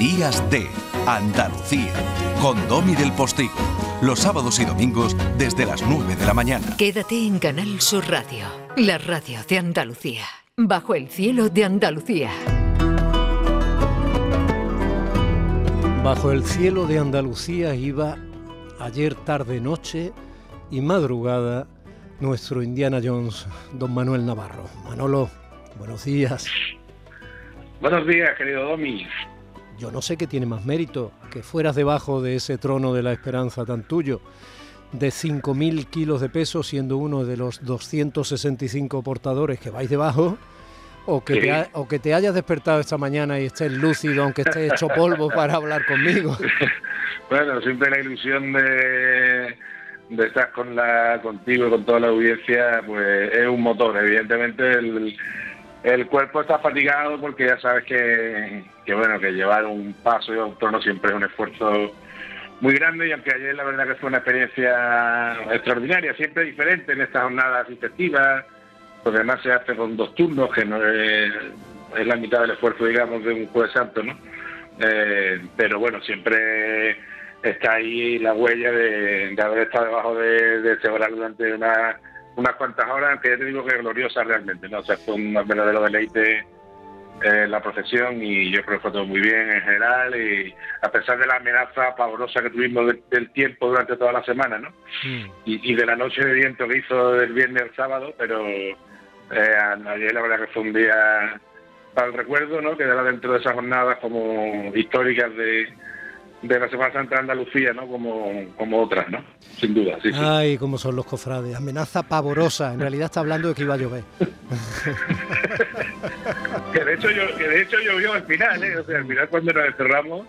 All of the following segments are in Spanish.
Días de Andalucía, con Domi del Postigo, los sábados y domingos desde las 9 de la mañana. Quédate en Canal Sur Radio, la radio de Andalucía, bajo el cielo de Andalucía. Bajo el cielo de Andalucía iba ayer tarde noche y madrugada nuestro Indiana Jones, don Manuel Navarro. Manolo, buenos días. Buenos días, querido Domi. Yo no sé qué tiene más mérito, que fueras debajo de ese trono de la esperanza tan tuyo, de 5.000 kilos de peso, siendo uno de los 265 portadores que vais debajo, o que, te, o que te hayas despertado esta mañana y estés lúcido, aunque estés hecho polvo para hablar conmigo. Bueno, siempre la ilusión de, de estar con la, contigo y con toda la audiencia, pues es un motor. Evidentemente el, el cuerpo está fatigado porque ya sabes que, bueno, que llevar un paso y un trono siempre es un esfuerzo muy grande y aunque ayer la verdad que fue una experiencia extraordinaria, siempre diferente en estas jornadas intensivas, pues además se hace con dos turnos, que no es, la mitad del esfuerzo, digamos, de un jueves santo, ¿no? Eh, pero bueno, siempre está ahí la huella de, haber estado debajo de, de ese durante una, unas cuantas horas, que ya te digo que es gloriosa realmente, ¿no? O sea, fue un verdadero deleite eh, la procesión y yo creo que fue todo muy bien en general y a pesar de la amenaza pavorosa que tuvimos del tiempo durante toda la semana, ¿no? Mm. Y, de la noche de viento que hizo del viernes al sábado, pero eh, ayer la verdad que fue un día para el recuerdo, ¿no? Quedará dentro de esas jornadas como históricas de de la Semana Santa de Andalucía, ¿no? Como, como otras, ¿no? Sin duda, sí, Ay, cómo son los cofrades. Amenaza pavorosa. En realidad está hablando de que iba a llover. que, de hecho, yo, que de hecho llovió al final, ¿eh? O sea, al final cuando nos encerramos...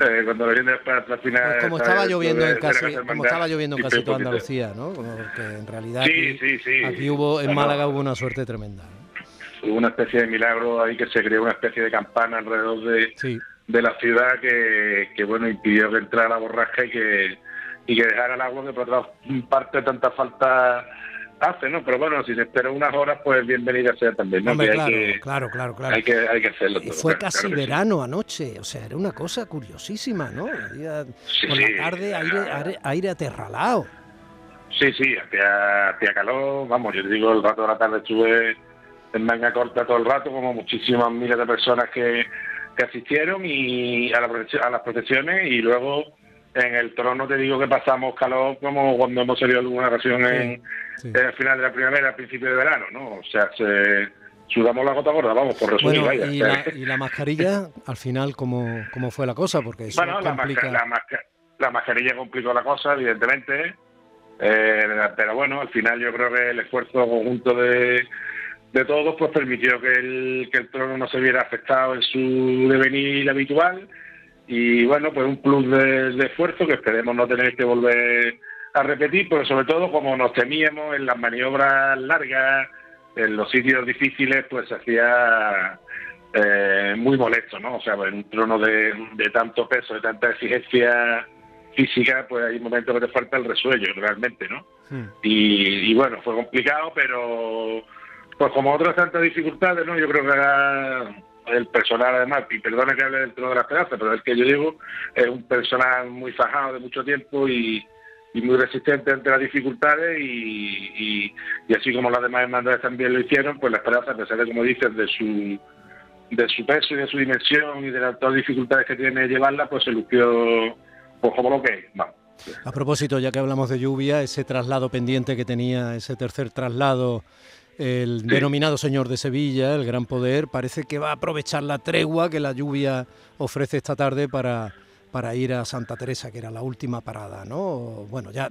Eh, cuando lo viene para la final pues como estaba lloviendo en casi como estaba lloviendo en casi toda Andalucía no como que en realidad sí, sí, sí. aquí hubo en Málaga hubo una suerte tremenda hubo una especie de milagro ahí que se creó una especie de campana alrededor de, sí de la ciudad que, bueno impidió que entrara la borrasca y que y que dejara el agua que por otra parte tanta falta hace, ¿no? Pero bueno, si se espera unas horas, pues bienvenida sea también, ¿no? claro, claro, claro, claro, Hay que, hay que hacerlo y Fue casi verano anoche, o sea, era una cosa curiosísima, ¿no? por la tarde aire, aire, aterralado. Sí, sí, hacía, hacía calor, vamos, yo te digo, el rato de la tarde estuve en manga corta todo el rato, como muchísimas miles de personas que que asistieron y a, a las procesiones y luego en el trono te digo que pasamos calor como cuando hemos salido alguna ocasión en, el final de la primavera, al principio de verano, ¿no? O sea, se, sudamos la gota gorda, vamos, por resumir. Bueno, y, la, y, la, mascarilla, al final, ¿cómo, cómo fue la cosa? Porque eso bueno, complica... la, la, mascarilla complicó la cosa, evidentemente, eh, pero bueno, al final yo creo que el esfuerzo conjunto de de todos, pues permitió que el, que el trono no se viera afectado en su devenir habitual. Y bueno, pues un plus de, esfuerzo que esperemos no tener que volver a repetir, pero sobre todo como nos temíamos en las maniobras largas, en los sitios difíciles, pues se hacía eh, muy molesto, ¿no? O sea, en un trono de, de tanto peso, de tanta exigencia física, pues hay momentos que te falta el resuello, realmente, ¿no? Hmm. Y, y bueno, fue complicado, pero pues como otras tantas dificultades, ¿no? Yo creo que el personal, además, y perdone que hable dentro de la esperanza, pero es que yo digo, es un personal muy fajado de mucho tiempo y, muy resistente ante las dificultades y, así como las demás hermandades también lo hicieron, pues la esperanza, a pesar de, como dices, de su de su peso y de su dimensión y de las, todas dificultades que tiene llevarla, pues se lució pues como lo que es. Vamos. A propósito, ya que hablamos de lluvia, ese traslado pendiente que tenía, ese tercer traslado el denominado señor de Sevilla, el gran poder, parece que va a aprovechar la tregua que la lluvia ofrece esta tarde para, para ir a Santa Teresa, que era la última parada, ¿no? Bueno, ya...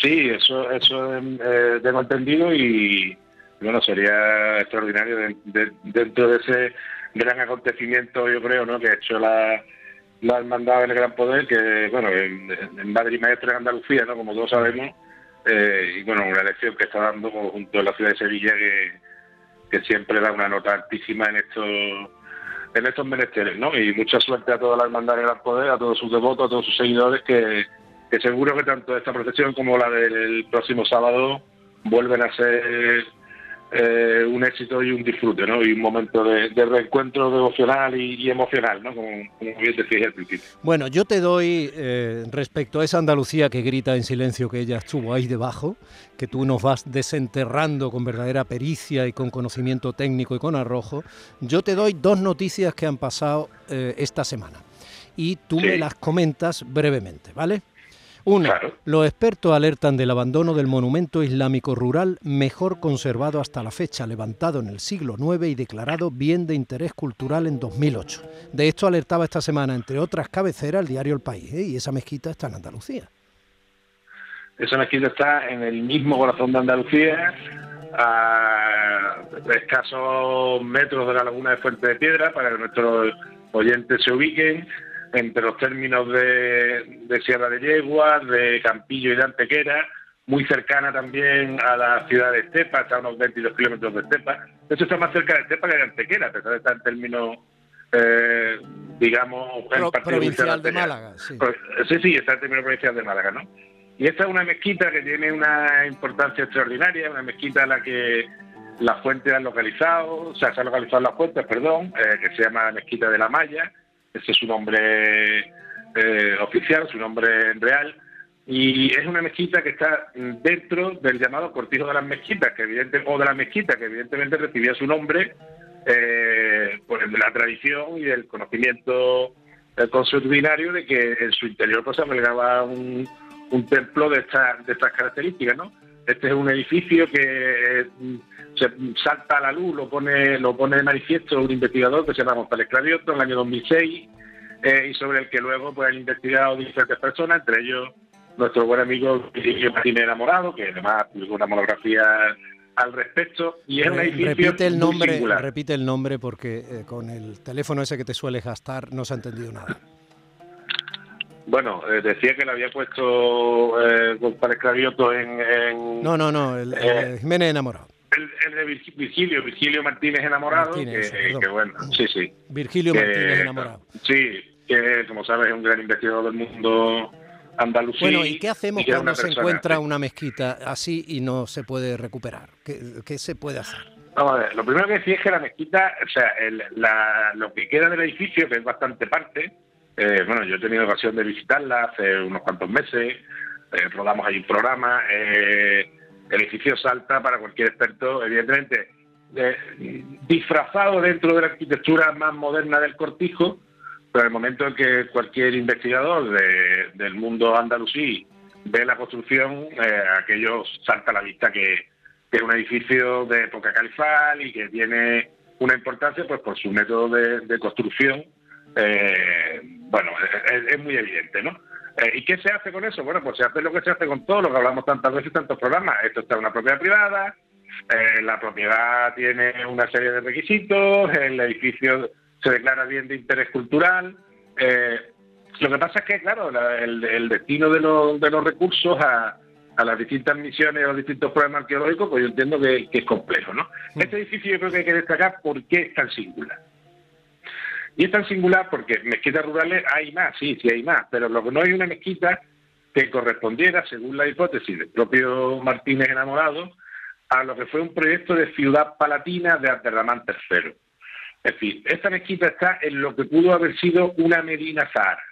Sí, eso, eso eh, tengo entendido y bueno, sería extraordinario dentro de ese gran acontecimiento, yo creo, ¿no? Que ha hecho la, la hermandad del gran poder, que bueno, en, en Madrid Maestra de Andalucía, ¿no? Como todos sabemos, eh, y bueno, una elección que está dando junto a la ciudad de Sevilla que, que siempre da una nota altísima en estos en estos menesteres, ¿no? Y mucha suerte a toda la hermandad de Gran Poder, a todos sus devotos, a todos sus seguidores, que, que seguro que tanto esta procesión como la del próximo sábado vuelven a ser eh, un éxito y un disfrute, ¿no? Y un momento de, reencuentro devocional y, emocional, ¿no? Como, bien decías al principio. Bueno, yo te doy, eh, respecto a esa Andalucía que grita en silencio que ella estuvo ahí debajo, que tú nos vas desenterrando con verdadera pericia y con conocimiento técnico y con arrojo, yo te doy dos noticias que han pasado eh, esta semana. Y tú me las comentas brevemente, ¿vale? Una, los expertos alertan del abandono del monumento islámico rural mejor conservado hasta la fecha, levantado en el siglo IX y declarado bien de interés cultural en 2008. De esto alertaba esta semana, entre otras cabeceras, el diario El País, ¿eh? y esa mezquita está en Andalucía. Esa mezquita está en el mismo corazón de Andalucía, a escasos metros de la laguna de Fuente de Piedra, para que nuestros oyentes se ubiquen entre los términos de, Sierra de Yegua, de Campillo y de Antequera, muy cercana también a la ciudad de Estepa, está a unos 22 kilómetros de Estepa. De hecho, está más cerca de Estepa que de Antequera, a pesar de estar en términos, eh, digamos, provincial de Málaga. Sí. sí, sí, está en términos provincial de Málaga, ¿no? Y esta es una mezquita que tiene una importancia extraordinaria, una mezquita a la que las fuentes han localizado, o sea, se han localizado las fuentes, perdón, eh, que se llama Mezquita de la Maya, ese es su nombre eh, oficial, su nombre real. Y es una mezquita que está dentro del llamado Cortijo de las Mezquitas, que evidente, o de la mezquita, que evidentemente recibía su nombre eh, por de la tradición y del conocimiento eh, consuetudinario de que en su interior pues, albergaba un, un templo de, de estas características, ¿no? Este es un edificio que se salta a la luz, lo pone, lo pone de manifiesto un investigador que se llama González Cravioto en el año 2006 eh, y sobre el que luego pues, han investigado diferentes personas, entre ellos nuestro buen amigo Martínez Enamorado, que además publicó una monografía al respecto y es un edificio repite el nombre repite el nombre porque eh, con el teléfono ese que te suele gastar no se ha entendido nada bueno, eh, decía que le había puesto eh, González Cravioto en, No, no, no, el, Jiménez enamorado. El, de Virgilio, Virgilio Martínez enamorado, que, bueno, sí, sí. Virgilio Martínez enamorado. Sí, que como sabes es un gran investigador del mundo andalusí. Bueno, ¿y qué hacemos cuando se encuentra una mezquita así y no se puede recuperar? ¿Qué, se puede hacer? Vamos a ver, lo primero que decía es que la mezquita, o sea, lo que queda del edificio, que es bastante parte, eh, bueno, yo he tenido ocasión de visitarla hace unos cuantos meses, eh, rodamos ahí un programa, eh, edificio salta para cualquier experto, evidentemente, disfrazado dentro de la arquitectura más moderna del cortijo, pero en el momento en que cualquier investigador del mundo andalusí ve la construcción, aquello salta a la vista que, es un edificio de época califal y que tiene una importancia pues por su método de construcción eh, bueno, es, muy evidente, ¿no? Eh, ¿Y qué se hace con eso? Bueno, pues se hace lo que se hace con todo lo que hablamos tantas veces, tantos programas. Esto está en una propiedad privada, eh, la propiedad tiene una serie de requisitos, el edificio se declara bien de interés cultural. Eh, lo que pasa es que, claro, el, destino de, de los recursos a, las distintas misiones, a los distintos problemas arqueológicos, pues yo entiendo que, que es complejo, ¿no? Mm. Este edificio yo creo que hay que destacar por qué es tan singular. Y es tan singular porque mezquitas rurales hay más, sí, sí hay más, pero lo que no hay una mezquita que correspondiera, según la hipótesis del propio Martínez enamorado, a lo que fue un proyecto de ciudad palatina de Abderramán III. Es decir, esta mezquita está en lo que pudo haber sido una Medina Zahara.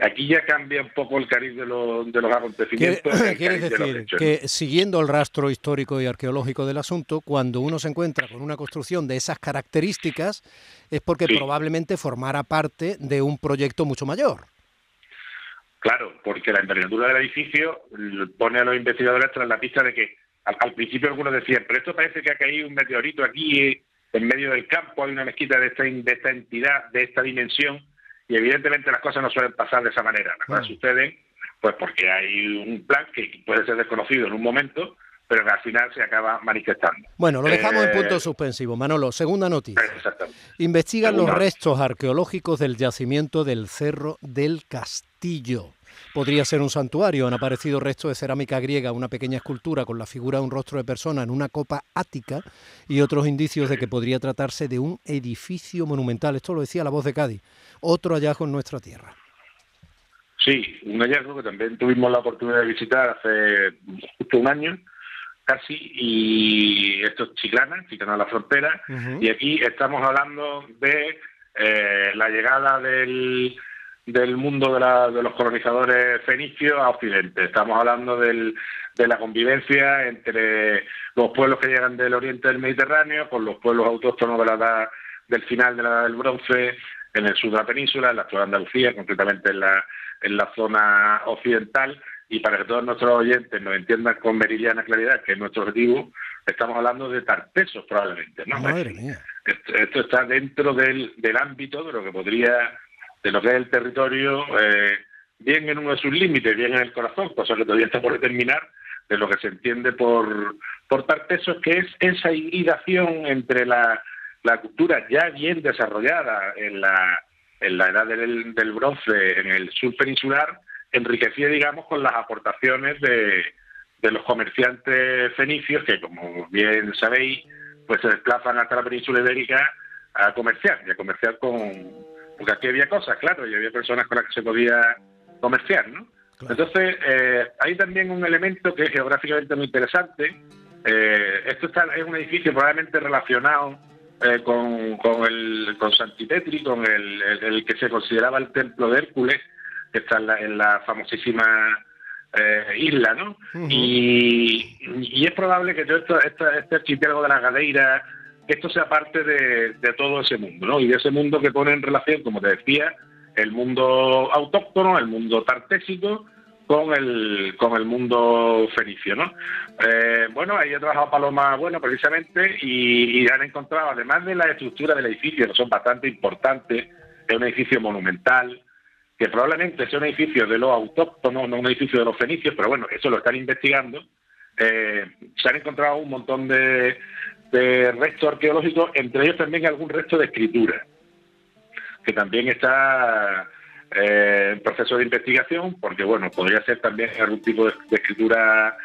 Aquí ya cambia un poco el cariz de, los, de los acontecimientos. ¿Quieres decir que siguiendo el rastro histórico y arqueológico del asunto, cuando uno se encuentra con una construcción de esas características, es porque probablemente formara parte de un proyecto mucho mayor? Claro, porque la envergadura del edificio pone a los investigadores tras la pista de que al, principio algunos decían, pero esto parece que ha caído un meteorito aquí en medio del campo, hay una mezquita de esta, de esta entidad, de esta dimensión y evidentemente las cosas no suelen pasar de esa manera. Las cosas suceden pues porque hay un plan que puede ser desconocido en un momento, pero que al final se acaba manifestando. Bueno, lo dejamos en punto eh, suspensivo. Manolo, segunda noticia. Investigan los restos arqueológicos del yacimiento del Cerro del Castillo. Podría ser un santuario. Han aparecido restos de cerámica griega, una pequeña escultura con la figura de un rostro de persona en una copa ática y otros indicios de que podría tratarse de un edificio monumental. Esto lo decía la voz de Cádiz otro hallazgo en nuestra tierra. Sí, un hallazgo que también tuvimos la oportunidad de visitar hace justo un año casi, y esto es Chiclana, Chiclana a la frontera, y aquí estamos hablando de eh, la llegada del, del mundo de, la, de, los colonizadores fenicios a Occidente. Estamos hablando del, de la convivencia entre los pueblos que llegan del oriente del Mediterráneo con los pueblos autóctonos de la edad, del final de la edad del bronce en el sur de la península, en la actual Andalucía, concretamente en la, en la zona occidental, y para que todos nuestros oyentes nos entiendan con meridiana claridad, que es nuestro objetivo, estamos hablando de tartesos probablemente, ¿no? Madre mía. Esto, está dentro del, del ámbito de lo que podría, de lo que es el territorio, eh, bien en uno de sus límites, bien en el corazón, cosa que todavía está por determinar, de lo que se entiende por, por tartesos, que es esa hibridación entre la, la cultura ya bien desarrollada en la, en la edad del, del bronce en el sur peninsular, enriquecida, digamos, con las aportaciones de, de los comerciantes fenicios que, como bien sabéis, pues se desplazan hasta la península ibérica a comerciar, y a comerciar con... Porque aquí había cosas, claro, y había personas con las que se podía comerciar, ¿no? Entonces, eh, hay también un elemento que es geográficamente muy interesante. Eh, esto está, es un edificio probablemente relacionado eh, con, con, el, con Santipetri, con el, el, que se consideraba el templo de Hércules, que está en la, en la famosísima eh, isla, ¿no? y, y, es probable que todo esto, este archipiélago de la Gadeira, esto sea parte de, todo ese mundo, ¿no? Y de ese mundo que pone en relación, como te decía, el mundo autóctono, el mundo tartésico, con el, con el mundo fenicio, ¿no? Eh, bueno, ahí he trabajado Paloma, bueno, precisamente, y, y, han encontrado, además de la estructura del edificio, que son bastante importantes, es un edificio monumental, que probablemente sea un edificio de los autóctonos, no un edificio de los fenicios, pero bueno, eso lo están investigando. Eh, se han encontrado un montón de, de restos arqueológicos, entre ellos también algún resto de escritura, que también está eh, en proceso de investigación, porque bueno, podría ser también algún tipo de, escritura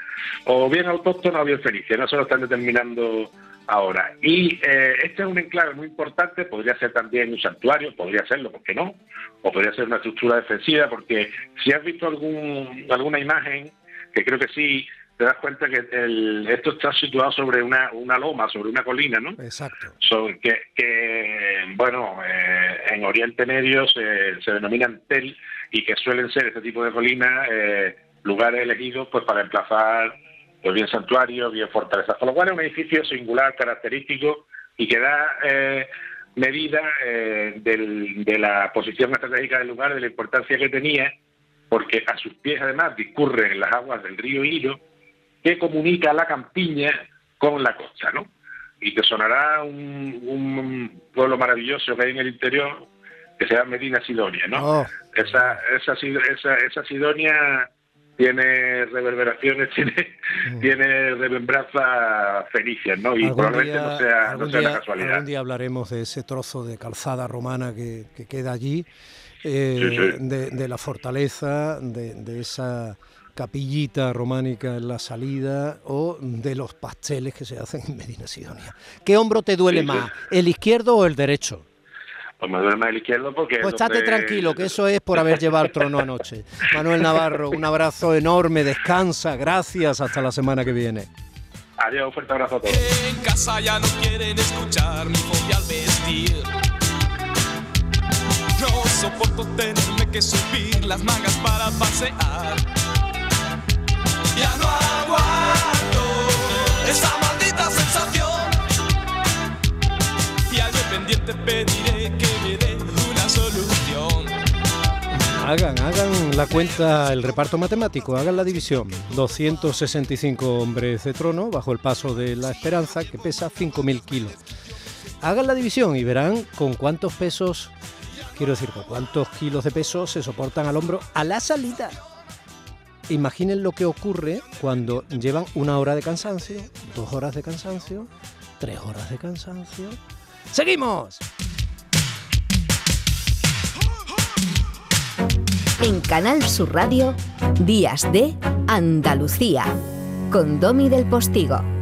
o bien autóctona o bien fenicia, no se lo están determinando ahora. Y eh, este es un enclave muy importante, podría ser también un santuario, podría serlo, ¿por qué no? O podría ser una estructura defensiva, porque si has visto algún, alguna imagen, que creo que sí, te das cuenta que el, esto está situado sobre una, una loma, sobre una colina, ¿no? Exacto. Que, bueno, eh, en Oriente Medio se, se, denominan tel y que suelen ser este tipo de colinas eh, lugares elegidos pues para emplazar pues bien santuarios, bien fortalezas. Con lo cual es un edificio singular, característico y que da eh, medida eh, del, de la posición estratégica del lugar, de la importancia que tenía, porque a sus pies además discurren las aguas del río Hilo, que comunica la campiña con la costa, ¿no? Y te sonará un, un pueblo maravilloso que hay en el interior, que se llama Medina Sidonia, ¿no? Oh. Esa, esa, esa, esa Sidonia tiene reverberaciones, tiene, mm. tiene remembranzas fenicias, ¿no? Y probablemente día, no sea, no sea día, una casualidad. Algún día hablaremos de ese trozo de calzada romana que, que queda allí, eh, Sí, sí. De, de, la fortaleza, de, de, esa capillita románica en la salida o de los pasteles que se hacen en Medina Sidonia. ¿Qué hombro te duele Sí, sí. más, el izquierdo o el derecho? Pues me duele más el izquierdo porque... Pues es estate donde- tranquilo, que eso es por haber llevado el trono anoche. Manuel Navarro, un abrazo enorme, descansa, gracias, hasta la semana que viene. Adiós, un fuerte abrazo a todos. En casa ya no quieren escuchar mi fobia al vestir. No soporto tenerme que subir las mangas para pasear. Hagan, hagan la cuenta, el reparto matemático, hagan la división. 265 hombres de trono bajo el paso de la esperanza que pesa 5.000 kilos. Hagan la división y verán con cuántos pesos, quiero decir, con cuántos kilos de peso se soportan al hombro a la salida. Imaginen lo que ocurre cuando llevan una hora de cansancio, dos horas de cansancio, tres horas de cansancio. ¡Seguimos! En Canal Sur Radio, Días de Andalucía, con Domi del Postigo.